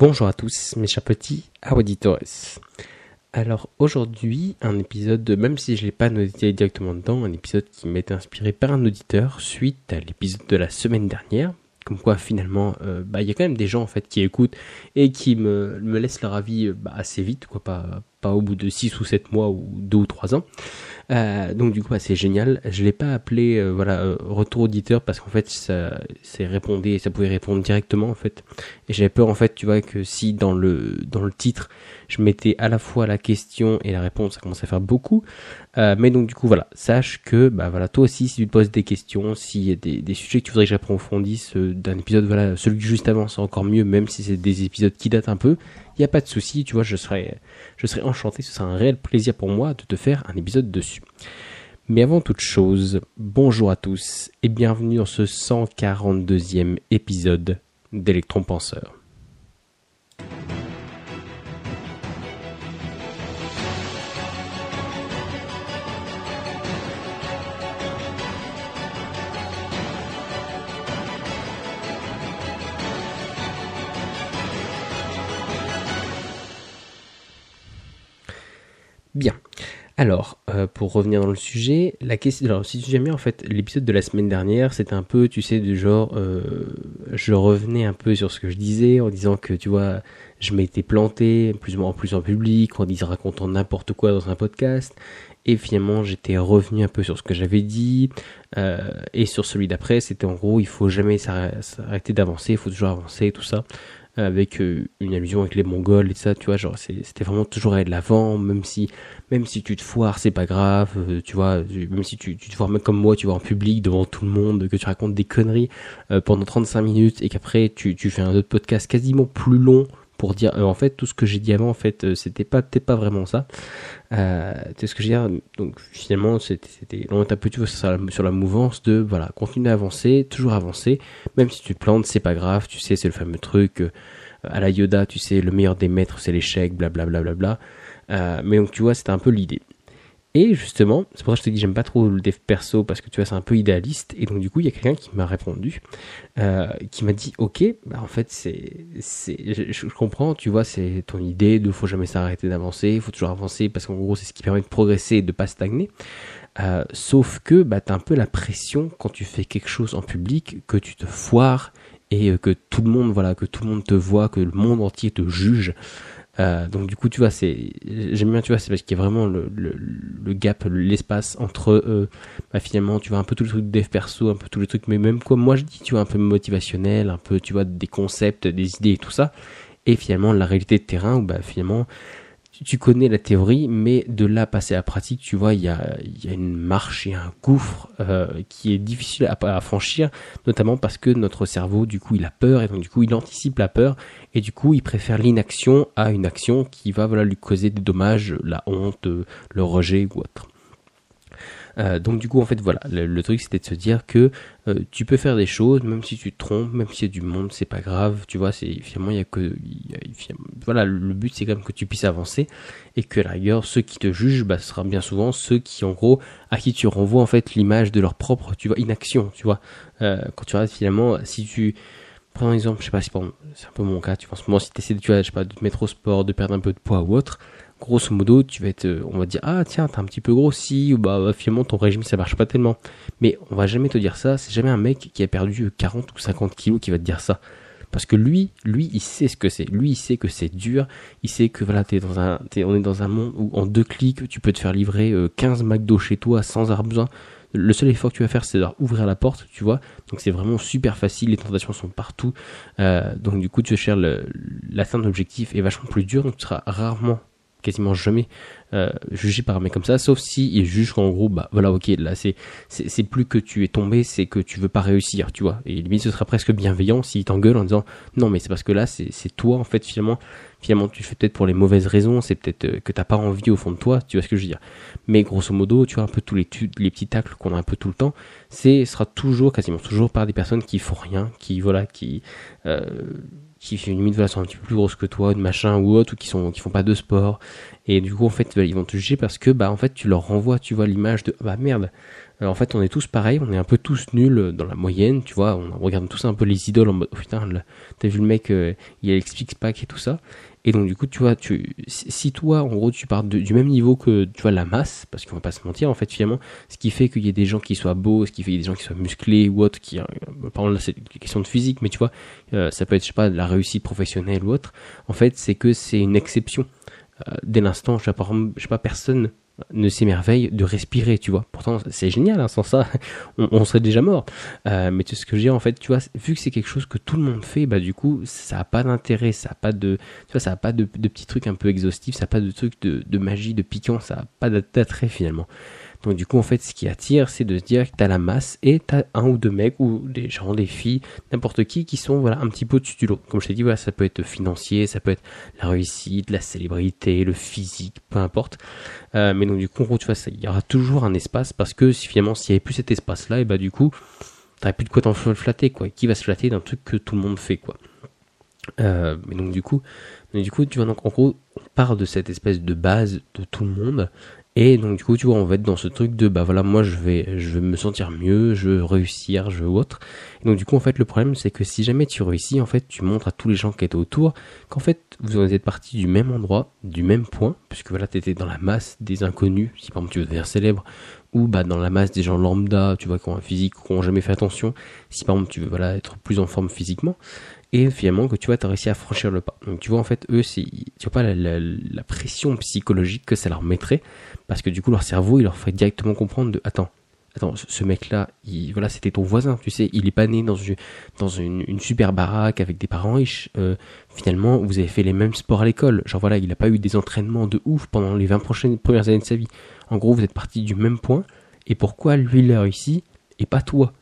Bonjour à tous, mes chers petits auditores. Alors aujourd'hui, un épisode, même si je ne l'ai pas noté directement dedans, un épisode qui m'est inspiré par un auditeur suite à l'épisode de la semaine dernière. Comme quoi finalement, euh, bah, il y a quand même des gens en fait qui écoutent et qui me, me laissent leur avis euh, bah, assez vite, quoi, pas, pas au bout de 6 ou 7 mois ou 2 ou 3 ans. Euh, donc du coup, bah, c'est génial. Je l'ai pas appelé euh, voilà euh, retour auditeur parce qu'en fait ça c'est répondé, ça pouvait répondre directement en fait. Et j'avais peur en fait, tu vois, que si dans le dans le titre je mettais à la fois la question et la réponse, ça commence à faire beaucoup. Mais donc du coup voilà, sache que bah voilà toi aussi si tu te poses des questions, s'il y a des, des sujets que tu voudrais que j'approfondisse d'un épisode, voilà celui juste avant c'est encore mieux, même si c'est des épisodes qui datent un peu il n'y a pas de souci, tu vois, je serais, je serais enchanté, ce serait un réel plaisir pour moi de te faire un épisode dessus. Mais avant toute chose, bonjour à tous et bienvenue dans ce 142e épisode d'Electron Penseur. Alors, euh, pour revenir dans le sujet, la question. Alors, si tu jamais en fait, l'épisode de la semaine dernière, c'était un peu, tu sais, du genre, euh, je revenais un peu sur ce que je disais en disant que, tu vois, je m'étais planté, plus ou moins en plus en public, en disant racontant n'importe quoi dans un podcast, et finalement, j'étais revenu un peu sur ce que j'avais dit, euh, et sur celui d'après, c'était en gros, il faut jamais s'arrêter d'avancer, il faut toujours avancer, tout ça avec euh, une allusion avec les Mongols et ça, tu vois, genre c'était vraiment toujours aller de l'avant, même si même si tu te foires, c'est pas grave, euh, tu vois, même si tu, te foires même comme moi, tu vois en public devant tout le monde, que tu racontes des conneries euh, pendant 35 minutes et qu'après tu fais un autre podcast quasiment plus long pour dire en fait tout ce que j'ai dit avant en fait c'était pas pas vraiment ça. Euh, c'est ce que je dire? Donc finalement c'était on est un peu sur la, sur la mouvance de voilà continuer à avancer toujours avancer. Même si tu te plantes c'est pas grave tu sais c'est le fameux truc à la Yoda tu sais le meilleur des maîtres c'est l'échec blablabla bla, bla, bla, euh, mais donc tu vois c'était un peu l'idée et justement, c'est pour ça que je te dis j'aime pas trop le dev perso parce que tu vois c'est un peu idéaliste. Et donc du coup il y a quelqu'un qui m'a répondu, euh, qui m'a dit ok, bah en fait c'est, c'est, je, comprends, tu vois c'est ton idée de faut jamais s'arrêter d'avancer, il faut toujours avancer parce qu'en gros c'est ce qui permet de progresser et de pas stagner. Euh, sauf que bah t'as un peu la pression quand tu fais quelque chose en public que tu te foires et que tout le monde voilà que tout le monde te voit, que le monde entier te juge. Euh, donc du coup, tu vois, c'est j'aime bien, tu vois, c'est parce qu'il y a vraiment le, le, le gap, l'espace entre euh, bah, finalement, tu vois, un peu tout le truc de dev perso, un peu tous les trucs, mais même comme moi je dis, tu vois, un peu motivationnel, un peu, tu vois, des concepts, des idées et tout ça, et finalement la réalité de terrain où bah finalement tu connais la théorie, mais de là passer à la pratique, tu vois, il y a, y a une marche et un gouffre euh, qui est difficile à, à, franchir, notamment parce que notre cerveau, du coup, il a peur et donc du coup, il anticipe la peur et du coup, il préfère l'inaction à une action qui va voilà lui causer des dommages, la honte, le rejet ou autre. Euh, donc du coup en fait voilà. Le, truc c'était de se dire que euh, tu peux faire des choses même si tu te trompes même s'il y a du monde c'est pas grave. Tu vois c'est finalement il y a que voilà le but c'est quand même que tu puisses avancer et que la rigueur ceux qui te jugent bah ce sera bien souvent ceux qui en gros à qui tu renvoies en fait l'image de leur propre tu vois inaction tu vois. Euh, quand tu regardes finalement si tu prends un exemple je sais pas si c'est un peu mon cas tu vois en si tu essaies de tu vois, je sais pas de te mettre au sport de perdre un peu de poids ou autre grosso modo, tu vas être, on va dire, ah tiens, t'es un petit peu grossi, ou bah finalement ton régime ça marche pas tellement. Mais on va jamais te dire ça, c'est jamais un mec qui a perdu 40 ou 50 kilos qui va te dire ça. Parce que lui, lui, il sait ce que c'est. Lui, il sait que c'est dur. Il sait que voilà, t'es dans un, es, on est dans un monde où en deux clics, tu peux te faire livrer 15 McDo chez toi sans avoir besoin. Le seul effort que tu vas faire, c'est ouvrir la porte, tu vois. Donc c'est vraiment super facile. Les tentations sont partout. Euh, donc du coup, tu cherches l'atteinte d'objectif est vachement plus dur. Donc tu seras rarement quasiment jamais euh, jugé par un mec comme ça, sauf si il juge qu'en gros, bah voilà, ok, là c'est c'est plus que tu es tombé, c'est que tu veux pas réussir, tu vois. Et limite, ce sera presque bienveillant s'il t'engueule en disant non, mais c'est parce que là, c'est toi en fait finalement, finalement tu fais peut-être pour les mauvaises raisons, c'est peut-être euh, que t'as pas envie au fond de toi, tu vois ce que je veux dire. Mais grosso modo, tu vois un peu tous les les petits tacles qu'on a un peu tout le temps, c'est sera toujours quasiment toujours par des personnes qui font rien, qui voilà, qui euh, qui limite voilà, sont un petit peu plus grosses que toi, de machin ou autre, ou qui sont qui font pas de sport Et du coup, en fait, ils vont te juger parce que, bah, en fait, tu leur renvoies, tu vois, l'image de, bah merde. En fait, on est tous pareils, on est un peu tous nuls dans la moyenne, tu vois. On regarde tous un peu les idoles en mode, oh, putain, t'as vu le mec, euh, il a explique pas et tout ça. Et donc du coup, tu vois, tu, si toi, en gros, tu pars du même niveau que tu vois la masse, parce qu'on va pas se mentir, en fait, finalement, ce qui fait qu'il y ait des gens qui soient beaux, ce qui fait qu'il y ait des gens qui soient musclés ou autres, qui, euh, par exemple c'est une question de physique, mais tu vois, euh, ça peut être, je sais pas, de la réussite professionnelle ou autre. En fait, c'est que c'est une exception. Euh, dès l'instant, je sais pas, personne ne s'émerveille de respirer, tu vois. Pourtant, c'est génial, hein, sans ça, on, serait déjà mort. Euh, mais tu sais ce que dis, en fait, tu vois, vu que c'est quelque chose que tout le monde fait, bah du coup, ça a pas d'intérêt, ça a pas de, tu vois, ça a pas de, petits trucs un peu exhaustifs, ça a pas de trucs de, de magie, de piquant, ça a pas d'attrait finalement. Donc du coup, en fait, ce qui attire, c'est de se dire que t'as la masse et t'as un ou deux mecs ou des gens, des filles, n'importe qui, qui sont voilà un petit peu au-dessus du lot. Comme je t'ai dit, voilà, ça peut être financier, ça peut être la réussite, la célébrité, le physique, peu importe. Euh, mais donc du coup, en gros, tu vois, il y aura toujours un espace parce que finalement, s'il n'y avait plus cet espace-là, et bah du coup, t'aurais plus de quoi t'en flatter, quoi. Qui va se flatter d'un truc que tout le monde fait, quoi. Euh, mais donc du coup, du coup, tu vois, donc en gros, on part de cette espèce de base de tout le monde et donc du coup, tu vois, on va être dans ce truc de bah voilà, moi je vais je vais me sentir mieux, je veux réussir, je veux autre. Et donc du coup, en fait, le problème c'est que si jamais tu réussis, en fait, tu montres à tous les gens qui étaient autour qu'en fait, vous êtes partis du même endroit, du même point, puisque voilà, tu étais dans la masse des inconnus, si par exemple tu veux devenir célèbre, ou bah dans la masse des gens lambda, tu vois, qui ont un physique, qui ont jamais fait attention, si par exemple tu veux voilà être plus en forme physiquement et finalement que tu vois, tu as réussi à franchir le pas. Donc tu vois, en fait, eux, tu vois pas la, pression psychologique que ça leur mettrait, parce que du coup, leur cerveau, il leur ferait directement comprendre de, attends, attends, ce mec-là, il, voilà, c'était ton voisin, tu sais, il est pas né dans une, dans une, super baraque avec des parents riches. Euh, finalement, vous avez fait les mêmes sports à l'école. Genre voilà, il a pas eu des entraînements de ouf pendant les 20 prochaines premières années de sa vie. En gros, vous êtes partis du même point. Et pourquoi lui, il a réussi et pas toi?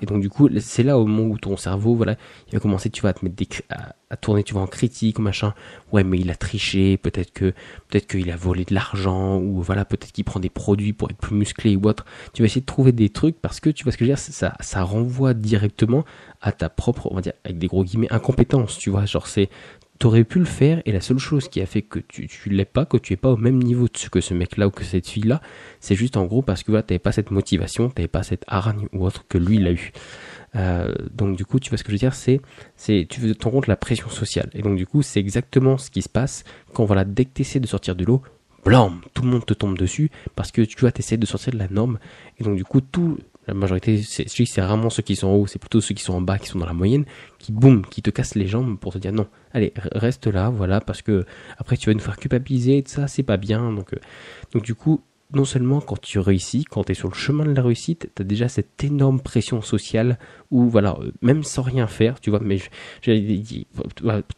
Et donc du coup c'est là au moment où ton cerveau voilà il va commencer tu vas à te mettre à, tourner tu en critique machin. Ouais mais il a triché peut-être que peut-être qu'il a volé de l'argent ou voilà peut-être qu'il prend des produits pour être plus musclé ou autre. Tu vas essayer de trouver des trucs parce que tu vois ce que je veux dire ça ça renvoie directement à ta propre on va dire avec des gros guillemets incompétence tu vois. Genre c'est t'aurais pu le faire et la seule chose qui a fait que tu, tu l'es pas, que tu es pas au même niveau que ce mec-là ou que cette fille-là, c'est juste en gros parce que voilà, t'avais pas cette motivation, t'avais pas cette hargne ou autre que lui il a eu. Euh, donc du coup, tu vois ce que je veux dire, c'est, c'est, tu te rends compte la pression sociale. Et donc du coup, c'est exactement ce qui se passe quand voilà, dès que t'essaies de sortir de l'eau, blam, tout le monde te tombe dessus parce que tu vois, t'essaies de sortir de la norme. Et donc du coup, tout, la majorité, c'est, c'est rarement ceux qui sont en haut, c'est plutôt ceux qui sont en bas, qui sont dans la moyenne, qui boum, qui te cassent les jambes pour te dire non, allez, reste là, voilà, parce que après tu vas nous faire culpabiliser, et ça, c'est pas bien. Donc, euh, donc du coup, non seulement quand tu réussis, quand tu es sur le chemin de la réussite, tu as déjà cette énorme pression sociale où, voilà, euh, même sans rien faire, tu vois, mais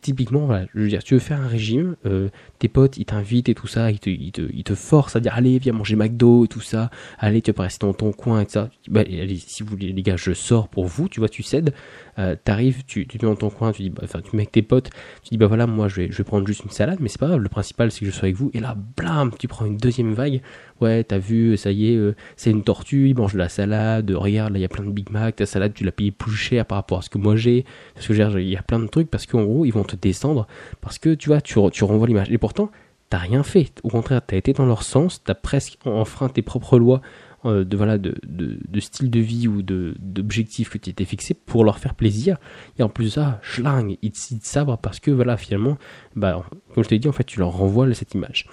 typiquement, voilà, je veux dire, tu veux faire un régime, euh, tes potes, ils t'invitent et tout ça, ils te, ils, te, ils te forcent à dire, allez, viens manger McDo et tout ça, allez, tu vas rester dans ton coin et tout ça. Bah, si vous voulez, les gars, je sors pour vous, tu vois, tu cèdes, euh, t'arrives, tu, tu es dans ton coin, tu dis, bah, enfin, tu mets avec tes potes, tu dis, bah voilà, moi, je vais, je vais prendre juste une salade, mais c'est pas grave, le principal, c'est que je sois avec vous, et là, blam, tu prends une deuxième vague, ouais, t'as vu, ça y est, euh, c'est une tortue, il mange de la salade, regarde, là, il y a plein de Big Mac, ta salade, tu l'as payé plus cher par rapport à ce que moi j'ai, parce que il y a plein de trucs, parce qu'en gros, ils vont te descendre, parce que, tu vois, tu, tu renvoies l'image. Et t'as rien fait. Au contraire, t'as été dans leur sens, t'as presque enfreint tes propres lois euh, de voilà de, de, style de vie ou d'objectifs que tu étais fixé pour leur faire plaisir et en plus ça schlang ils te sabre parce que voilà finalement bah comme je t'ai dit en fait tu leur renvoies cette image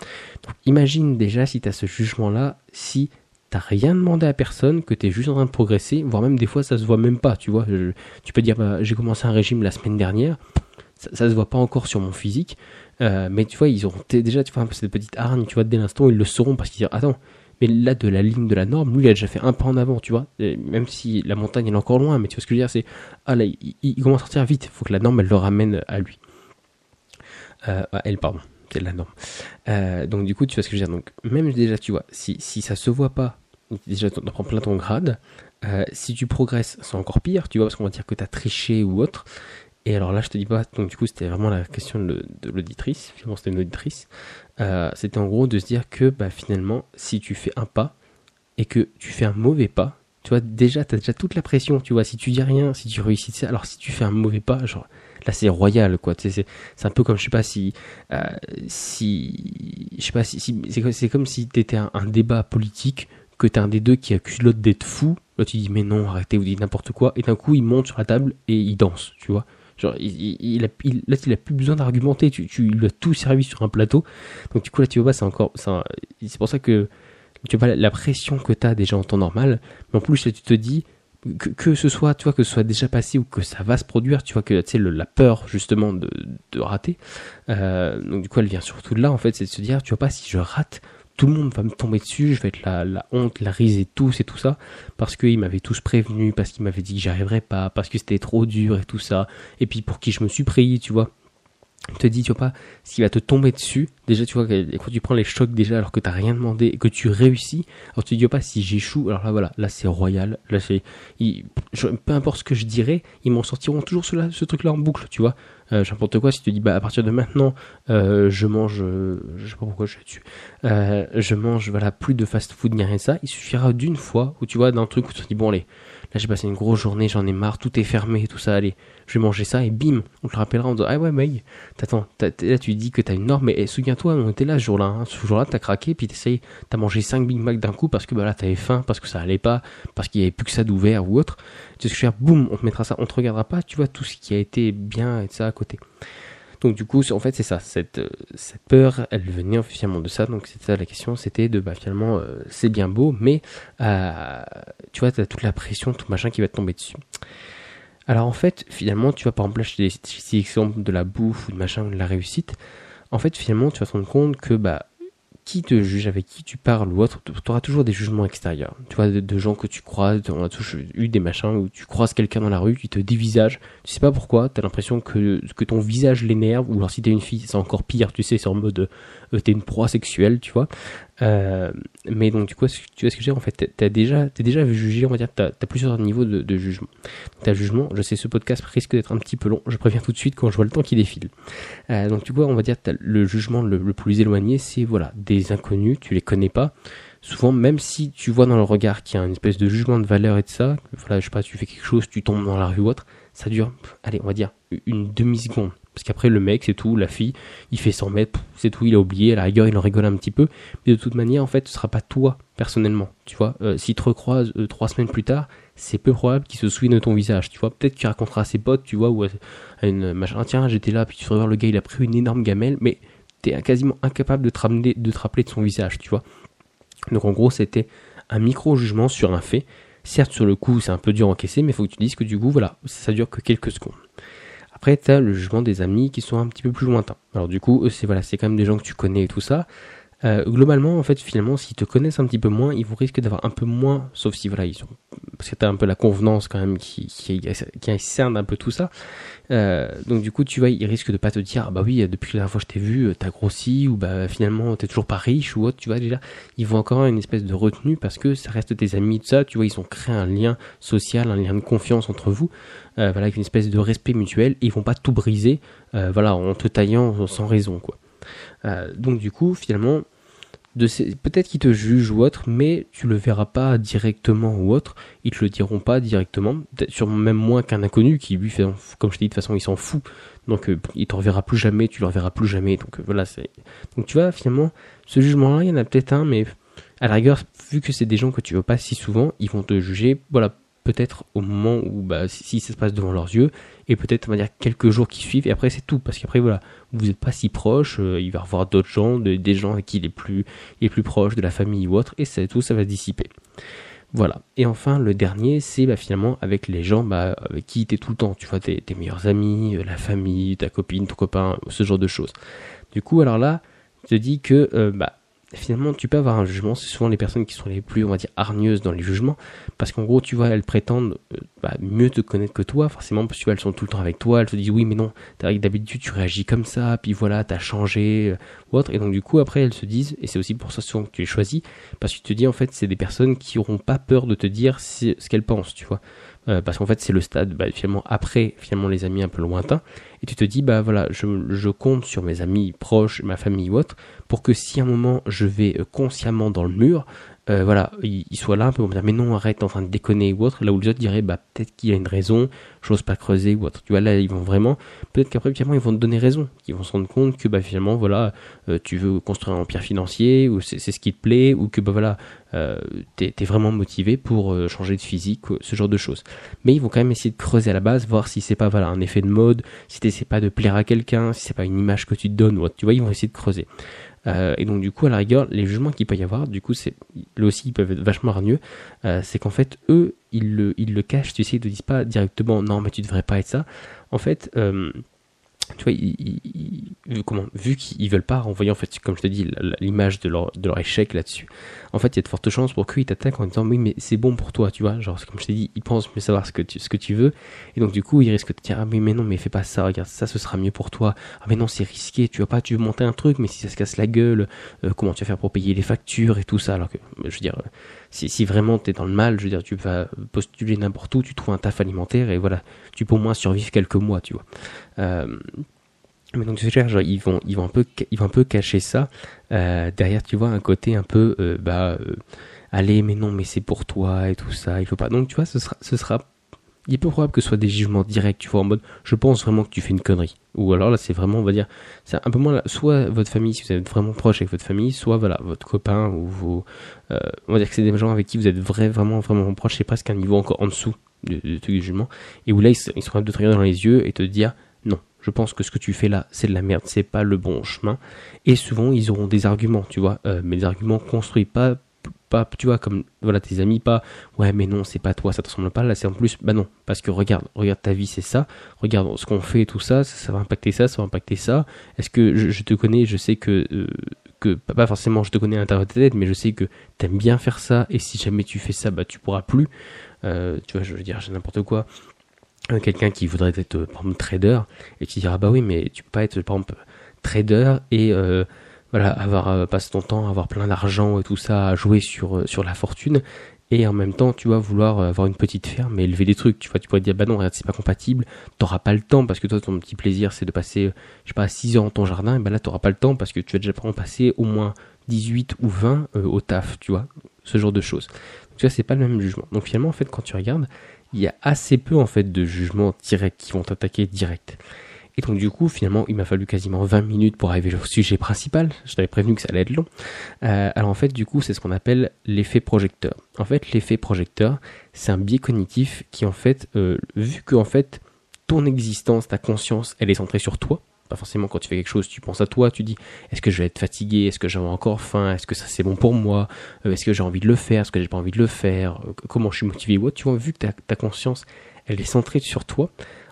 donc imagine déjà si tu as ce jugement là si t'as rien demandé à personne, que tu es juste en train de progresser, voire même des fois ça se voit même pas, tu vois. tu peux dire bah, j'ai commencé un régime la semaine dernière, ça, ça se voit pas encore sur mon physique, euh, mais tu vois ils ont déjà tu vois un peu cette petite hargne, tu vois dès l'instant ils le sauront parce qu'ils disent attends mais là de la ligne de la norme, lui il a déjà fait un pas en avant, tu vois, même si la montagne est encore loin, mais tu vois ce que je veux dire, c'est ah là il, commence à sortir vite, il faut que la norme elle le ramène à lui, euh, elle pardon, c'est la norme. Euh, donc du coup tu vois ce que je veux dire, donc même déjà tu vois, si si ça se voit pas, déjà tu prends plein ton grade, si tu progresses c'est encore pire, tu vois, parce qu'on va dire que tu as triché ou autre. Et alors là, je te dis pas, donc du coup, c'était vraiment la question de l'auditrice, finalement, c'était une auditrice. Euh, c'était en gros de se dire que bah, finalement, si tu fais un pas et que tu fais un mauvais pas, Tu vois, déjà, t'as déjà toute la pression, tu vois. Si tu dis rien, si tu réussis, ça, alors si tu fais un mauvais pas, genre, là, c'est royal, quoi. C'est, c'est, c'est un peu comme, je sais pas si, euh, si, je sais pas si, si c'est, comme si t'étais un, débat politique, que t'as un des deux qui accuse l'autre d'être fou. Là, tu dis, mais non, arrêtez, vous dites n'importe quoi. Et d'un coup, il monte sur la table et il danse, tu vois. Il, il, a, il, là, il a plus besoin d'argumenter. Tu, tu lui as tout servi sur un plateau. Donc, du coup, là, tu vois pas, c'est encore, c'est pour ça que, tu vois, la pression que tu as déjà en temps normal, mais en plus, là, tu te dis, que, que, ce soit, tu vois, que soit déjà passé ou que ça va se produire, tu vois, que, tu sais, la peur, justement, de, de rater, euh, donc, du coup, elle vient surtout de là, en fait, c'est de se dire, tu vois pas, si je rate, tout le monde va me tomber dessus, je vais être la, honte, la risée tous et tout ça, parce qu'ils m'avaient tous prévenu, parce qu'ils m'avaient dit que j'y arriverais pas, parce que c'était trop dur et tout ça, et puis pour qui je me suis pris, tu vois te dit, tu vois pas, ce qui va te tomber dessus. Déjà, tu vois, quand tu prends les chocs déjà alors que t'as rien demandé et que tu réussis, alors tu te dis, pas, si j'échoue, alors là, voilà, là, c'est royal. Là, c'est, peu importe ce que je dirais, ils m'en sortiront toujours ce, ce truc-là en boucle, tu vois. Euh, n'importe quoi, si tu te dis, bah, à partir de maintenant, euh, je mange, euh, je sais pas pourquoi je suis dessus, euh, je mange, voilà, plus de fast-food ni rien de ça, il suffira d'une fois où tu vois, d'un truc où tu te dis, bon, allez, là, j'ai passé une grosse journée, j'en ai marre, tout est fermé, tout ça, allez, je vais manger ça et bim, on te rappellera en disant ah ouais mec, t'attends, là tu dis que t'as une norme, mais eh, souviens-toi, on était là ce jour-là, hein. ce jour-là t'as craqué, puis t'essayes, t'as mangé 5 Big Mac d'un coup parce que bah là t'avais faim, parce que ça allait pas, parce qu'il y avait plus que ça d'ouvert ou autre. Tu sais ce que je veux dire, boum, on te mettra ça, on te regardera pas, tu vois tout ce qui a été bien et ça à côté. Donc du coup, en fait, c'est ça, cette, euh, cette peur, elle venait officiellement de ça. Donc c'est ça la question, c'était de bah finalement, euh, c'est bien beau, mais euh, tu vois, t'as toute la pression, tout machin qui va te tomber dessus. Alors en fait, finalement, tu vas par exemple acheter des exemples de la bouffe ou de machin de la réussite. En fait, finalement, tu vas te rendre compte que bah qui te juge, avec qui tu parles ou autre, tu auras toujours des jugements extérieurs. Tu vois, de, gens que tu croises, on a tous eu des machins où tu croises quelqu'un dans la rue, qui te dévisage, tu sais pas pourquoi, t'as l'impression que, ton visage l'énerve, ou alors si t'es une fille, c'est encore pire, tu sais, c'est en mode, euh, t'es une proie sexuelle, tu vois. Euh, mais donc, du coup, tu vois ce que je veux dire En fait, t'as déjà, t'es déjà jugé, on va dire, t'as as plusieurs niveaux de, de jugement. T'as jugement, je sais, ce podcast risque d'être un petit peu long, je préviens tout de suite quand je vois le temps qui défile. Euh, donc, tu vois, on va dire, as le jugement le, le plus éloigné, c'est, voilà, des inconnus, tu les connais pas. Souvent, même si tu vois dans le regard qu'il y a une espèce de jugement de valeur et de ça, voilà, je sais pas, tu fais quelque chose, tu tombes dans la rue ou autre, ça dure, allez, on va dire, une demi-seconde. Parce qu'après, le mec, c'est tout, la fille, il fait 100 mètres, c'est tout, il a oublié, à la rigueur, il en rigole un petit peu. Mais de toute manière, en fait, ce sera pas toi, personnellement. Tu vois, euh, s'il te recroise euh, trois semaines plus tard, c'est peu probable qu'il se souvienne de ton visage. Tu vois, peut-être qu'il racontera à ses potes, tu vois, ou à, une machin, ah, tiens, j'étais là, puis tu vas le gars, il a pris une énorme gamelle, mais t'es quasiment incapable de te, de te rappeler de son visage, tu vois. Donc en gros, c'était un micro-jugement sur un fait. Certes, sur le coup, c'est un peu dur à encaisser, mais faut que tu dises que du coup, voilà, ça dure que quelques secondes. Après, tu as le jugement des amis qui sont un petit peu plus lointains. Alors du coup, c'est voilà, c'est quand même des gens que tu connais et tout ça. Euh, globalement, en fait, finalement, s'ils te connaissent un petit peu moins, ils vont risquer d'avoir un peu moins, sauf si voilà, ils sont, parce un peu la convenance quand même qui qui, qui cerne un peu tout ça. Euh, donc du coup, tu vois, ils risquent de pas te dire, ah bah oui, depuis la dernière fois que je t'ai vu, t'as grossi, ou bah finalement t'es toujours pas riche ou autre. Tu vois déjà, ils vont encore avoir une espèce de retenue parce que ça reste tes amis, tout ça. Tu vois, ils ont créé un lien social, un lien de confiance entre vous, euh, voilà, avec une espèce de respect mutuel. ils vont pas tout briser, voilà, en te taillant sans raison, quoi. Euh, donc du coup, finalement, peut-être qu'ils te jugent ou autre, mais tu le verras pas directement ou autre. Ils te le diront pas directement, sûrement même moins qu'un inconnu qui lui fait, comme je t'ai dit de toute façon, il s'en fout. Donc euh, il te reverra plus jamais, tu le reverras plus jamais. Donc euh, voilà, c'est. Donc tu vois, finalement, ce jugement-là, il y en a peut-être un, mais à la rigueur, vu que c'est des gens que tu veux pas si souvent, ils vont te juger. Voilà, peut-être au moment où bah, si, ça se passe devant leurs yeux et peut-être on va dire quelques jours qui suivent et après c'est tout. Parce qu'après voilà vous n'êtes pas si proche euh, il va y avoir d'autres gens des gens avec qui il est plus il proche de la famille ou autre et c'est tout ça va se dissiper. Voilà. Et enfin le dernier c'est bah, finalement avec les gens bah, avec qui tu es tout le temps. Tu vois tes, meilleurs amis euh, la famille ta copine ton copain ce genre de choses. Du coup alors là je te dis que euh, finalement tu peux avoir un jugement, c'est souvent les personnes qui sont les plus, on va dire, hargneuses dans les jugements, parce qu'en gros, tu vois, elles prétendent euh, bah, mieux te connaître que toi, forcément, parce que sont tout le temps avec toi, elles te disent oui, mais non, d'habitude tu réagis comme ça, puis voilà, t'as changé, euh, ou autre, et donc du coup, après, elles se disent, et c'est aussi pour ça souvent que tu les choisis, parce que tu te dis, en fait, c'est des personnes qui auront pas peur de te dire ce qu'elles pensent, tu vois. Euh, parce qu'en fait c'est le stade bah, finalement après finalement les amis un peu lointains. Et tu te dis bah voilà je, je compte sur mes amis proches ma famille ou autre pour que si à un moment je vais euh, consciemment dans le mur euh, voilà, il, soit là un peu, on dire mais non arrête, t'es en train de déconner ou autre, là où les autres diraient bah peut-être qu'il y a une raison, j'ose pas creuser ou autre. Tu vois là ils vont vraiment, peut-être qu'après finalement ils vont te donner raison, ils vont se rendre compte que bah finalement voilà, euh, tu veux construire un empire financier ou c'est ce qui te plaît ou que bah voilà, euh, t'es es vraiment motivé pour changer de physique, ce genre de choses. Mais ils vont quand même essayer de creuser à la base, voir si c'est pas voilà un effet de mode, si c'est pas de plaire à quelqu'un, si c'est pas une image que tu te donnes ou autre. Tu vois ils vont essayer de creuser. Euh, et donc du coup, à la rigueur, les jugements qu'il peut y avoir, du coup, c'est là aussi ils peuvent être vachement hargneux. Euh, c'est qu'en fait, eux, ils le, ils le cachent. Tu sais, ils te disent pas directement, non, mais tu devrais pas être ça. En fait, euh, tu vois, comment, vu qu'ils veulent pas renvoyer, en fait, comme je te dis, l'image de leur, échec là-dessus, en fait, il y a de fortes chances pour qu'ils t'attaquent en disant, oui, mais c'est bon pour toi, tu vois, genre, comme je t'ai dit, ils pensent mieux savoir ce que tu, ce que tu veux, et donc, du coup, ils risquent de te dire, ah, mais, mais non, mais fais pas ça, regarde, ça, ce sera mieux pour toi, ah, mais non, c'est risqué, tu vas pas, tu veux monter un truc, mais si ça se casse la gueule, euh, comment tu vas faire pour payer les factures et tout ça, alors que, je veux dire, si, si vraiment t'es dans le mal, je veux dire, tu vas postuler n'importe où, tu trouves un taf alimentaire, et voilà, tu peux au moins survivre quelques mois, tu vois. Euh, mais donc genre, ils vont, ils vont un peu, ils vont un peu cacher ça euh, derrière, tu vois, un côté un peu, euh, bah, euh, allez, mais non, mais c'est pour toi et tout ça, il faut pas. Donc tu vois, ce sera, ce sera, il est peu probable que ce soit des jugements directs, tu vois, en mode, je pense vraiment que tu fais une connerie. Ou alors là, c'est vraiment, on va dire, c'est un peu moins, soit votre famille, si vous êtes vraiment proche avec votre famille, soit voilà, votre copain ou vos, on va dire que c'est des gens avec qui vous êtes vrai, vraiment, vraiment proche, c'est presque un niveau encore en dessous du, du, jugement, et où là, ils, sont capables de te regarder dans les yeux et te dire, non, je pense que ce que tu fais là, c'est de la merde, c'est pas le bon chemin. Et souvent, ils auront des arguments, tu vois, euh, mais des arguments construits, pas, pas, tu vois, comme voilà tes amis, pas, ouais, mais non, c'est pas toi, ça te ressemble pas. Là, c'est en plus, bah non, parce que regarde, regarde ta vie, c'est ça. Regarde ce qu'on fait, tout ça, ça, va impacter ça, ça va impacter ça. Est-ce que je, te connais, je sais que euh, que pas forcément je te connais à l'intérieur de ta tête, mais je sais que t'aimes bien faire ça. Et si jamais tu fais ça, bah tu pourras plus. Euh, tu vois, je veux dire, j'ai n'importe quoi quelqu'un qui voudrait être par exemple trader et qui dira bah oui mais tu peux pas être par exemple trader et euh, voilà avoir euh, passer ton temps avoir plein d'argent et tout ça à jouer sur euh, sur la fortune. Et en même temps tu vas vouloir avoir une petite ferme et élever des trucs. Tu vois tu pourrais dire bah non regarde c'est pas compatible. T'auras pas le temps parce que toi ton petit plaisir c'est de passer je sais pas 6 heures dans ton jardin. Et bah là t'auras pas le temps parce que tu vas déjà passer au moins 18 ou 20 au taf tu vois ce genre de choses. Donc tu vois c'est pas le même jugement. Donc finalement en fait quand tu regardes il y a assez peu en fait de jugements directs qui vont t'attaquer direct. Et donc du coup, finalement, il m'a fallu quasiment 20 minutes pour arriver au sujet principal. Je t'avais prévenu que ça allait être long. Euh, alors en fait, du coup, c'est ce qu'on appelle l'effet projecteur. En fait, l'effet projecteur, c'est un biais cognitif qui en fait, euh, vu que en fait, ton existence, ta conscience, elle est centrée sur toi, pas forcément quand tu fais quelque chose, tu penses à toi, tu dis est-ce que je vais être fatigué, est-ce que j'ai encore faim, est-ce que ça c'est bon pour moi, euh, est-ce que j'ai envie de le faire, est-ce que j'ai pas envie de le faire, comment je suis motivé ou Tu vois, vu que ta, conscience, elle est centrée sur toi.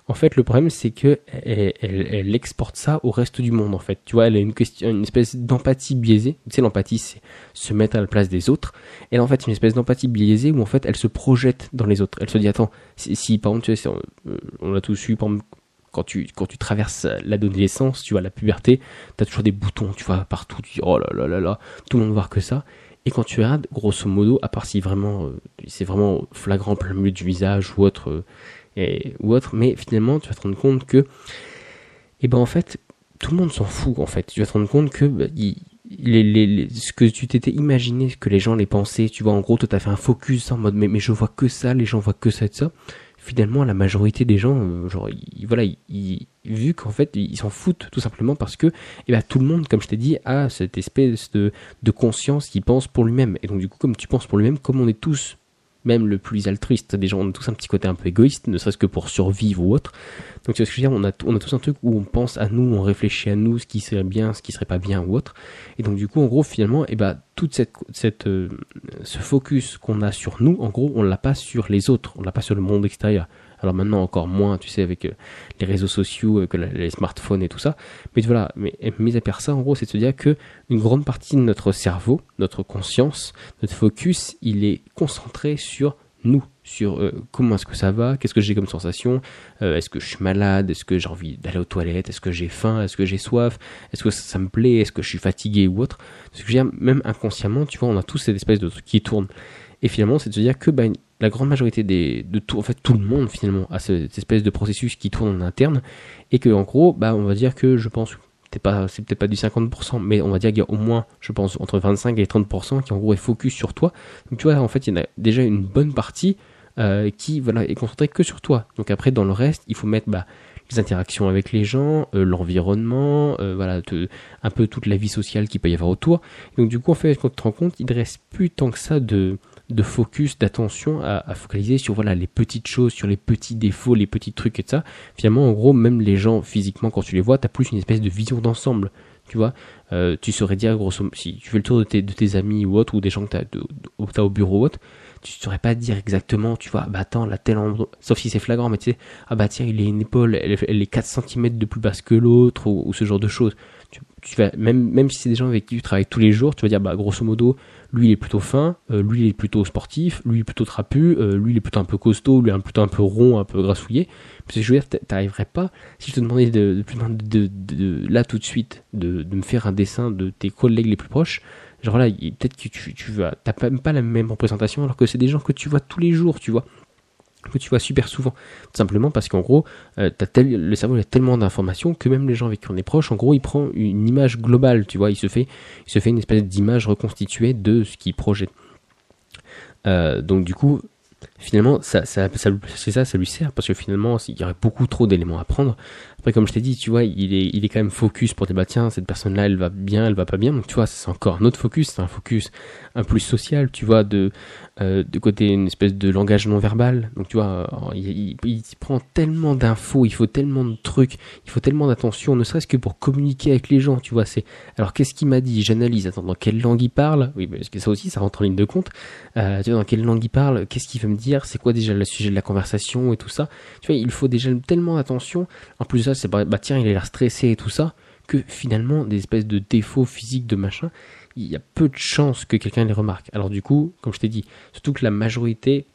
En fait, le problème c'est que elle, exporte ça au reste du monde. En fait, tu vois, elle a une espèce d'empathie biaisée. Tu sais, l'empathie c'est se mettre à la place des autres. Elle en fait une espèce d'empathie biaisée où en fait elle se projette dans les autres. Elle se dit attends, si, par exemple tu sais, euh, on a tous eu par exemple, quand tu, quand tu traverses l'adolescence, tu vois, la puberté, t'as toujours des boutons, tu vois, partout, tu dis, oh là là là là, tout le monde voit que ça. Et quand tu regardes, grosso modo, à part si vraiment, euh, c'est vraiment flagrant plein milieu du visage ou autre, euh, et, ou autre, mais finalement, tu vas te rendre compte que, eh ben, en fait, tout le monde s'en fout, en fait. Tu vas te rendre compte que, bah, les, les, ce que tu t'étais imaginé, que les gens les pensaient, tu vois, en gros, toi, t'as fait un focus en mode, mais, mais je vois que ça, les gens voient que ça et ça finalement la majorité des gens euh, genre voilà ils, vu qu'en fait ils s'en foutent tout simplement parce que eh ben, tout le monde comme je t'ai dit a cette espèce de, de conscience qui pense pour lui-même et donc du coup comme tu penses pour lui-même comme on est tous même le plus altruiste. Des gens ont tous un petit côté un peu égoïste, ne serait-ce que pour survivre ou autre. Donc vois ce que je veux dire, on a, tous un truc où on pense à nous, on réfléchit à nous, ce qui serait bien, ce qui serait pas bien ou autre. Et donc du coup, en gros, finalement, eh ben, toute cette, cette, euh, ce focus qu'on a sur nous, en gros, on l'a pas sur les autres, on l'a pas sur le monde extérieur. Alors maintenant encore moins, tu sais, avec euh, les réseaux sociaux, euh, les smartphones et tout ça. Mais voilà, mais mis à part ça, en gros, c'est de se dire que une grande partie de notre cerveau, notre conscience, notre focus, il est concentré sur nous, sur euh, comment est-ce que ça va, qu'est-ce que j'ai comme sensation, est-ce que je suis malade, est-ce que j'ai envie d'aller aux toilettes, est-ce que j'ai faim, est-ce que j'ai soif, est-ce que ça, me plaît, est-ce que je suis fatigué ou autre. Ce que je veux dire, même inconsciemment, tu vois, on a tous cette espèce de truc qui tourne. Et finalement, c'est de se dire que bah, la grande majorité des, de tout, en fait, tout le monde finalement a cette espèce de processus qui tourne en interne et que en gros, bah, on va dire que je pense t'es pas, c'est peut-être pas du 50%, mais on va dire qu'il y a au moins, je pense, entre 25 et 30% qui en gros est focus sur toi. Donc tu vois, en fait, il y en a déjà une bonne partie euh, qui voilà est concentrée que sur toi. Donc après, dans le reste, il faut mettre bah, les interactions avec les gens, euh, l'environnement, euh, voilà, un peu toute la vie sociale qu'il peut y avoir autour. donc du coup, en fait, quand tu te rends compte, il ne reste plus tant que ça de de focus, d'attention à, focaliser sur voilà les petites choses, sur les petits défauts, les petits trucs et ça. Finalement, en gros, même les gens physiquement quand tu les vois, tu as plus une espèce de vision d'ensemble. Tu vois, euh, tu saurais dire grosso si tu fais le tour de tes, de amis ou autres ou des gens que tu as, au bureau ou autre, tu saurais pas dire exactement, tu vois, bah attends, la telle endroit, sauf si c'est flagrant, mais tu sais, ah bah tiens, il est une épaule, elle, est 4 cm de plus basse que l'autre ou, ce genre de choses. Tu vas, même, même si c'est des gens avec qui tu travailles tous les jours, tu vas dire, bah grosso modo, lui il est plutôt fin, euh, lui il est plutôt sportif, lui il est plutôt trapu, euh, lui il est plutôt un peu costaud, lui il est plutôt un peu rond, un peu grassouillé. Parce que je veux dire, t'arriverais pas, si je te demandais de, de, de, là tout de suite, de, de me faire un dessin de tes collègues les plus proches, genre là, peut-être que tu, tu vas, t'as même pas la même représentation alors que c'est des gens que tu vois tous les jours, tu vois que tu vois super souvent. Tout simplement parce qu'en gros, euh, le cerveau a tellement d'informations que même les gens avec qui on est proche, en gros, il prend une image globale, tu vois, il se fait, il se fait une espèce d'image reconstituée de ce qu'il projette. Euh, donc du coup, finalement, ça, ça, c'est ça, ça lui sert parce que finalement, il y aurait beaucoup trop d'éléments à prendre. Après, comme je t'ai dit, tu vois, il est, il est quand même focus pour dire bah tiens, cette personne-là, elle va bien, elle va pas bien. Donc tu vois, c'est encore un autre focus, c'est un focus un plus social, tu vois, de euh, côté une espèce de langage non verbal. Donc tu vois, euh, il, prend tellement d'infos, il faut tellement de trucs, il faut tellement d'attention, ne serait-ce que pour communiquer avec les gens, tu vois. C'est alors qu'est-ce qu'il m'a dit? J'analyse. Attends, dans quelle langue il parle? Oui, parce que ça aussi, ça rentre en ligne de compte? Euh, tu vois, dans quelle langue il parle? Qu'est-ce qu'il veut me dire? C'est quoi déjà le sujet de la conversation et tout ça? Tu vois, il faut déjà tellement d'attention. En plus c'est bah tiens, il a l'air stressé et tout ça que finalement des espèces de défauts physiques de machin il y a peu de chances que quelqu'un les remarque. Alors du coup, comme je t'ai dit, surtout que la majorité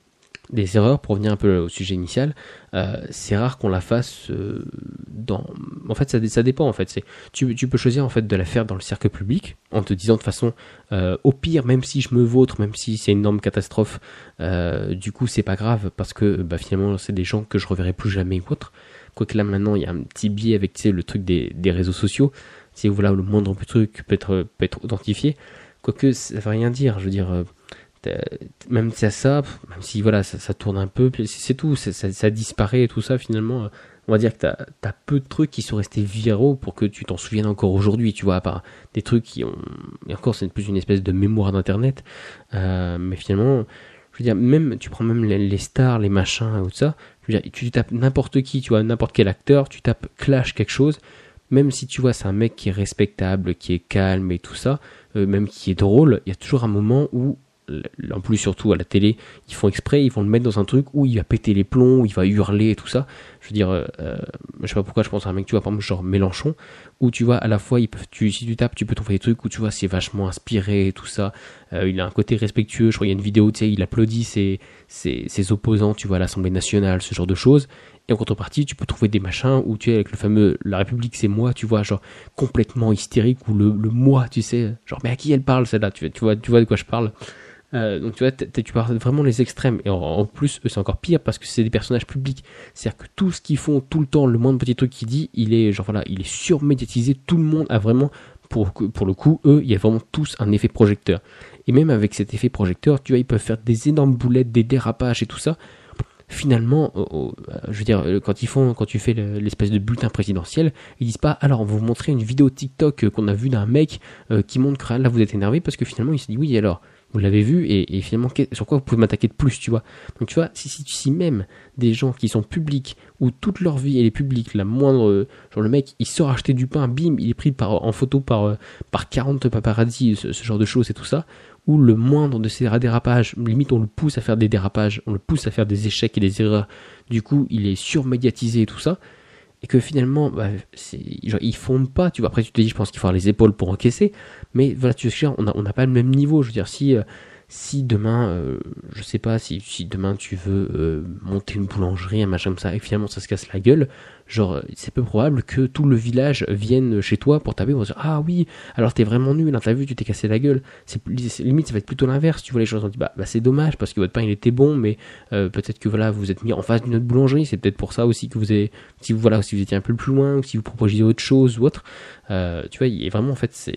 des erreurs, pour revenir un peu au sujet initial, euh, c'est rare qu'on la fasse euh, dans. En fait, ça, ça dépend. En fait, c'est tu, tu, peux choisir en fait de la faire dans le cercle public en te disant de façon, euh, au pire, même si je me vautre, même si c'est une énorme catastrophe, du coup, c'est pas grave parce que bah, finalement, c'est des gens que je reverrai plus jamais ou autre. Quoique là maintenant, il y a un petit biais avec le truc des, des réseaux sociaux. Si voilà le moindre truc peut être peut être authentifié. Quoique ça veut rien dire je veux dire euh, même si ça même si voilà ça, tourne un peu c'est tout ça, ça, disparaît et tout ça finalement euh, on va dire que t'as as peu de trucs qui sont restés viraux pour que tu t'en souviennes encore aujourd'hui tu vois à part des trucs qui ont et encore c'est plus une espèce de mémoire d'internet euh, mais finalement je veux dire même tu prends même les, stars les machins tout ça je veux dire, tu tapes n'importe qui tu vois n'importe quel acteur tu tapes clash quelque chose même si tu vois c'est un mec qui est respectable, qui est calme et tout ça, euh, même qui est drôle, il y a toujours un moment où en plus surtout à la télé, ils font exprès, ils vont le mettre dans un truc où il va péter les plombs, où il va hurler et tout ça. Je veux dire, euh, euh, je sais pas pourquoi je pense à un mec, tu vois, par exemple, genre Mélenchon, où tu vois, à la fois, il peut, si tu tapes, tu peux trouver des trucs où tu vois, c'est vachement inspiré et tout ça. Euh, il a un côté respectueux, je crois, il y a une vidéo, tu sais, il applaudit ses, ses, ses opposants, tu vois, à l'Assemblée nationale, ce genre de choses. Et en contrepartie, tu peux trouver des machins où tu es avec le fameux La République c'est moi, tu vois, genre complètement hystérique, ou le, le moi, tu sais, genre mais à qui elle parle celle-là, tu, vois, tu vois de quoi je parle? Euh, donc tu vois, tu parles vraiment les extrêmes. Et en, plus, c'est encore pire parce que c'est des personnages publics. C'est-à-dire que tout ce qu'ils font tout le temps, le moindre petit truc qu'ils dit, il est genre voilà, il est surmédiatisé. Tout le monde a vraiment, pour, pour le coup, eux, il y a vraiment tous un effet projecteur. Et même avec cet effet projecteur, tu vois, ils peuvent faire des énormes boulettes, des dérapages et tout ça finalement, je veux dire, euh, quand ils font, quand tu fais l'espèce de bulletin présidentiel, ils disent pas, alors on va vous montrer une vidéo TikTok euh, qu'on a vue d'un mec euh, qui montre que là vous êtes énervé parce que finalement il se dit oui alors vous l'avez vu et, finalement sur quoi vous pouvez m'attaquer de plus tu vois? Donc tu vois si, si, même des gens qui sont publics où toute leur vie elle est publique la moindre genre le mec il sort acheter du pain bim il est pris en photo par par 40 paparazzi ce, ce genre de choses et tout ça où le moindre de ces dérapages, limite on le pousse à faire des dérapages, on le pousse à faire des échecs et des erreurs, du coup il est surmédiatisé et tout ça, et que finalement, bah, genre, ils fondent pas, tu vois, après tu te dis, je pense qu'il faut avoir les épaules pour encaisser, mais voilà, tu sais, on n'a on pas le même niveau, je veux dire, si, euh, si demain, euh, je sais pas, si, si demain tu veux euh, monter une boulangerie, un machin comme ça, et finalement ça se casse la gueule, genre c'est peu probable que tout le village vienne chez toi pour taper pour dire ah oui alors t'es vraiment nul hein, t'as vu tu t'es cassé la gueule. C'est limite ça va être plutôt l'inverse tu vois les gens ont dit bah, bah c'est dommage parce que votre pain il était bon mais euh, peut-être que voilà vous êtes mis en face d'une autre boulangerie c'est peut-être pour ça aussi que vous avez si vous voilà si vous étiez un peu plus loin ou si vous proposiez autre chose ou autre. Euh, tu vois il est vraiment en fait c'est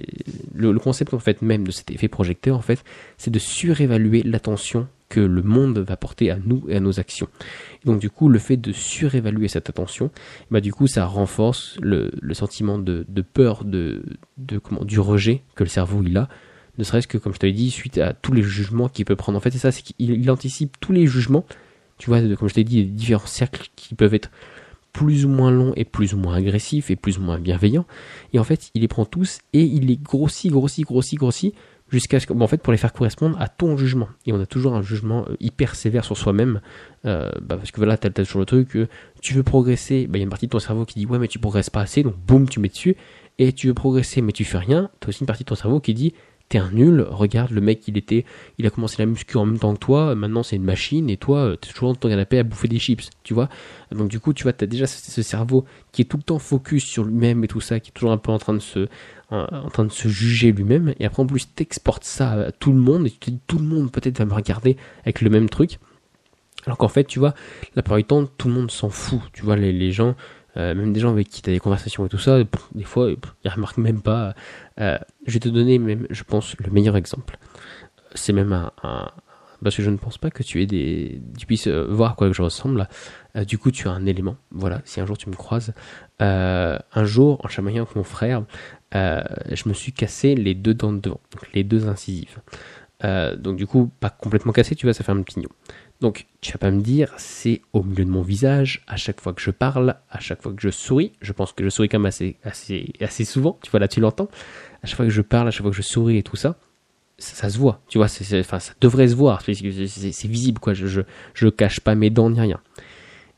le, le concept en fait même de cet effet projecteur en fait c'est de surévaluer l'attention que le monde va porter à nous et à nos actions. donc du coup, le fait de surévaluer cette attention, bah du coup, ça renforce le, sentiment de, peur de, comment, du rejet que le cerveau il a, ne serait-ce que comme je t'avais dit, suite à tous les jugements qu'il peut prendre. En fait, c'est ça, c'est qu'il anticipe tous les jugements. Tu vois, comme je t'ai dit, différents cercles qui peuvent être plus ou moins longs et plus ou moins agressifs et plus ou moins bienveillants. Et en fait, il les prend tous et il les grossit, grossit, grossit, grossit jusqu'à ce que, en fait, pour les faire correspondre à ton jugement. Et on a toujours un jugement euh, hyper sévère sur soi-même, euh, bah parce que voilà, t'as, as toujours le truc que tu veux progresser, bah, il y a une partie de ton cerveau qui dit ouais mais tu progresses pas assez, donc boum, tu mets dessus, et tu veux progresser mais tu fais rien, t'as aussi une partie de ton cerveau qui dit t'es un nul, regarde le mec il était, il a commencé la muscu en même temps que toi, maintenant c'est une machine et toi t'es toujours dans ton canapé à bouffer des chips, tu vois. Donc du coup tu vois t'as déjà ce, cerveau qui est tout le temps focus sur lui-même et tout ça, qui est toujours un peu en train de se, en, train de se juger lui-même et après en plus t'exportes ça à tout le monde et tu te dis tout le monde peut-être va me regarder avec le même truc. Alors qu'en fait tu vois la plupart du temps tout le monde s'en fout, tu vois les, les gens euh, même des gens avec qui tu as des conversations et tout ça, des fois, ils remarquent même pas. Euh, je vais te donner même, je pense, le meilleur exemple. C'est même un, parce que je ne pense pas que tu aies des, tu puisses euh, voir quoi je ressemble. du coup, tu as un élément. Voilà, si un jour tu me croises, un jour en chamaillant avec mon frère, je me suis cassé les deux dents de devant, donc les deux incisives. donc du coup, pas complètement cassé, tu vois, ça fait un petit donc, tu vas pas me dire, c'est au milieu de mon visage, à chaque fois que je parle, à chaque fois que je souris. Je pense que je souris quand même assez, assez, assez souvent. Tu vois, là, tu l'entends. À chaque fois que je parle, à chaque fois que je souris et tout ça, ça, se voit. Tu vois, enfin, ça devrait se voir. C'est, visible, quoi. Je, je, je cache pas mes dents ni rien.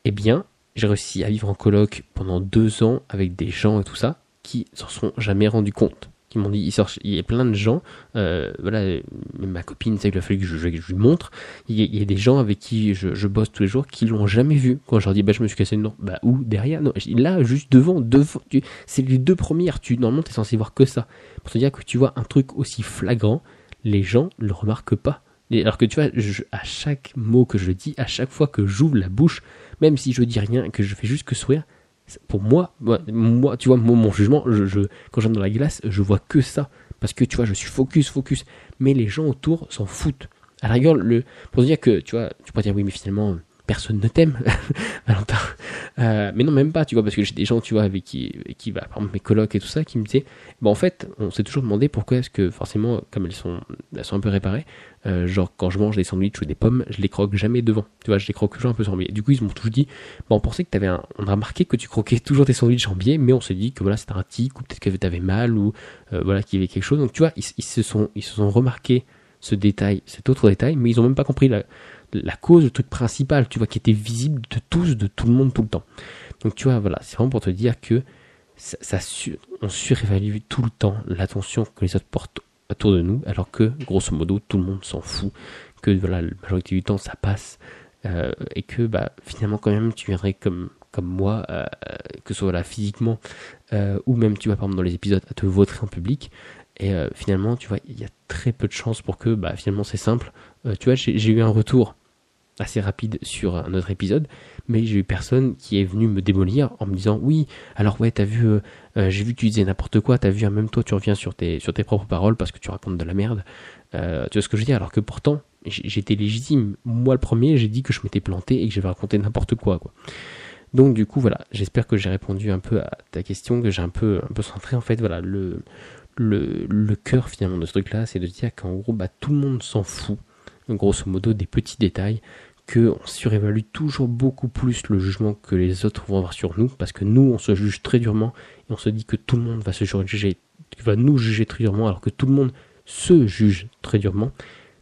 Eh bien, j'ai réussi à vivre en coloc pendant deux ans avec des gens et tout ça qui s'en sont jamais rendus compte qui m'ont dit, il, y a plein de gens, euh, voilà, ma copine, c'est qu'il a fallu que je, lui montre, il y, a, des gens avec qui je, je bosse tous les jours qui l'ont jamais vu. Quand je leur dis, bah, je me suis cassé une dent, bah, où Derrière Non, là, juste devant, devant, c'est les deux premières, tu, normalement, t'es censé voir que ça. Pour te dire que tu vois un truc aussi flagrant, les gens le remarquent pas. Alors que tu vois, à chaque mot que je dis, à chaque fois que j'ouvre la bouche, même si je dis rien, que je fais juste que sourire, pour moi, moi, tu vois, mon, jugement, je, quand j'entre dans la glace, je vois que ça. Parce que tu vois, je suis focus, focus. Mais les gens autour s'en foutent. À la rigueur, le, pour dire que, tu vois, tu pourrais dire oui, mais finalement, personne ne t'aime, Valentin. Euh, mais non, même pas, tu vois, parce que j'ai des gens, tu vois, avec qui, qui va, par exemple, mes colocs et tout ça, qui me disaient, bon, en fait, on s'est toujours demandé pourquoi est-ce que, forcément, comme elles sont, elles sont un peu réparées, euh, genre, quand je mange des sandwichs ou des pommes, je les croque jamais devant. Tu vois, je les croque toujours un peu sans biais. Du coup, ils m'ont toujours dit, bon, on pensait que t'avais un, on a remarqué que tu croquais toujours tes sandwichs en biais, mais on s'est dit que voilà, c'était un tic, ou peut-être que t'avais mal, ou, euh, voilà, qu'il y avait quelque chose. Donc, tu vois, ils, ils, se sont, ils se sont remarqués ce détail, cet autre détail, mais ils ont même pas compris la, la cause, le truc principal, tu vois, qui était visible de tous, de tout le monde, tout le temps. Donc tu vois, voilà, c'est vraiment pour te dire que ça, on surévalue tout le temps l'attention que les autres portent autour de nous, alors que, grosso modo, tout le monde s'en fout, que voilà, la majorité du temps, ça passe, euh, et que bah, finalement, quand même, tu viendrais comme, comme moi, euh, que ce soit là physiquement, euh, ou même, tu vois, par exemple, dans les épisodes, à te vautrer en public, et finalement, tu vois, il y a très peu de chances pour que, bah, finalement, c'est simple. tu vois, j'ai eu un retour assez rapide sur un autre épisode, mais j'ai eu personne qui est venu me démolir en me disant oui, alors ouais, t'as vu, euh, j'ai vu que tu disais n'importe quoi, t'as vu, hein, même toi tu reviens sur tes, sur tes propres paroles parce que tu racontes de la merde. Euh, tu vois ce que je veux dire? Alors que pourtant, j'étais légitime. Moi le premier, j'ai dit que je m'étais planté et que j'avais raconté n'importe quoi, quoi. Donc du coup voilà, j'espère que j'ai répondu un peu à ta question, que j'ai un peu, un peu centré en fait. Voilà, le, le, le cœur finalement de ce truc-là, c'est de dire qu'en gros, bah, tout le monde s'en fout, grosso modo, des petits détails qu'on surévalue toujours beaucoup plus le jugement que les autres vont avoir sur nous, parce que nous, on se juge très durement, et on se dit que tout le monde va se juger, va nous juger très durement, alors que tout le monde se juge très durement.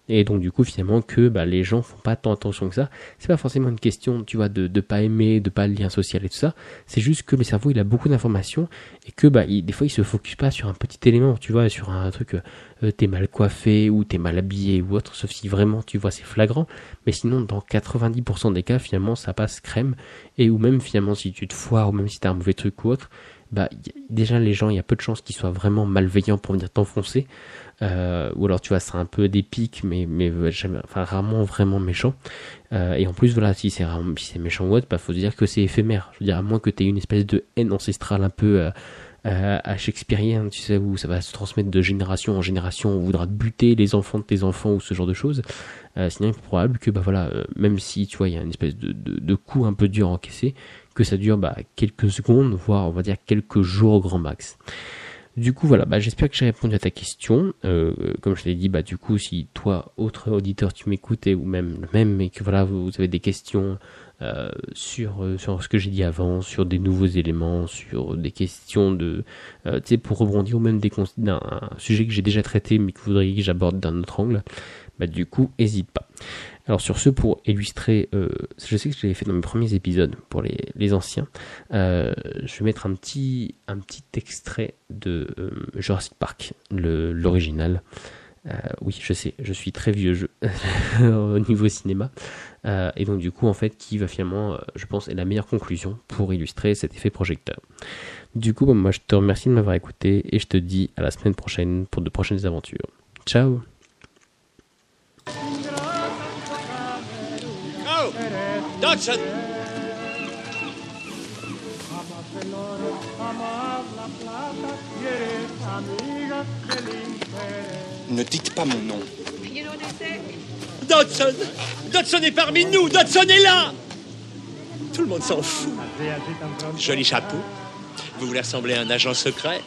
Et donc du coup finalement que bah, les gens font pas tant attention que ça. C'est pas forcément une question, tu vois, de, de pas aimer, de pas le lien social et tout ça. C'est juste que le cerveau il a beaucoup d'informations et que bah des fois il se focus pas sur un petit élément, tu vois, sur un truc euh, t'es mal coiffé ou t'es mal habillé ou autre, sauf si vraiment tu vois c'est flagrant. Mais sinon dans 90% des cas finalement ça passe crème et ou même finalement si tu te foires ou même si t'as un mauvais truc ou autre, bah déjà les gens il y a peu de chances qu'ils soient vraiment malveillants pour venir t'enfoncer. Euh, ou alors tu vois c'est un peu des pics mais mais enfin rarement vraiment méchant. Euh, et en plus voilà si c'est si c'est méchant ou autre bah faut se dire que c'est éphémère. Je veux dire à moins que tu aies une espèce de haine ancestrale un peu euh, euh, à Shakespearean tu sais où ça va se transmettre de génération en génération on voudra buter les enfants de tes enfants ou ce genre de choses. Euh, sinon il est probable que bah voilà euh, même si tu vois il y a une espèce de, de, de coup un peu dur à encaisser que ça dure bah, quelques secondes voire on va dire quelques jours au grand max du coup, voilà, bah, j'espère que j'ai répondu à ta question. Euh, comme je l'ai dit, bah, du coup, si toi, autre auditeur, tu m'écoutes, ou même le même, et que voilà, vous, avez des questions euh, sur, euh, sur ce que j'ai dit avant, sur des nouveaux éléments, sur des questions de, tu sais, pour rebondir, ou même des d'un sujet que j'ai déjà traité, mais que vous voudriez que j'aborde d'un autre angle, bah, du coup, hésite pas. Alors sur ce, pour illustrer, euh, je sais que je l'avais fait dans mes premiers épisodes pour les, les anciens, euh, je vais mettre un petit, un petit extrait de euh, Jurassic Park, l'original. Oui, je sais, je suis très vieux jeu au niveau cinéma. Et donc du coup, en fait, qui va finalement, je pense, est la meilleure conclusion pour illustrer cet effet projecteur. Du coup, bah, moi, je te remercie de m'avoir écouté et je te dis à la semaine prochaine pour de prochaines aventures. Ciao Dodson Ne dites pas mon nom. Dodson Dodson est parmi nous Dodson est là Tout le monde s'en fout. Joli chapeau. Vous voulez ressembler à un agent secret?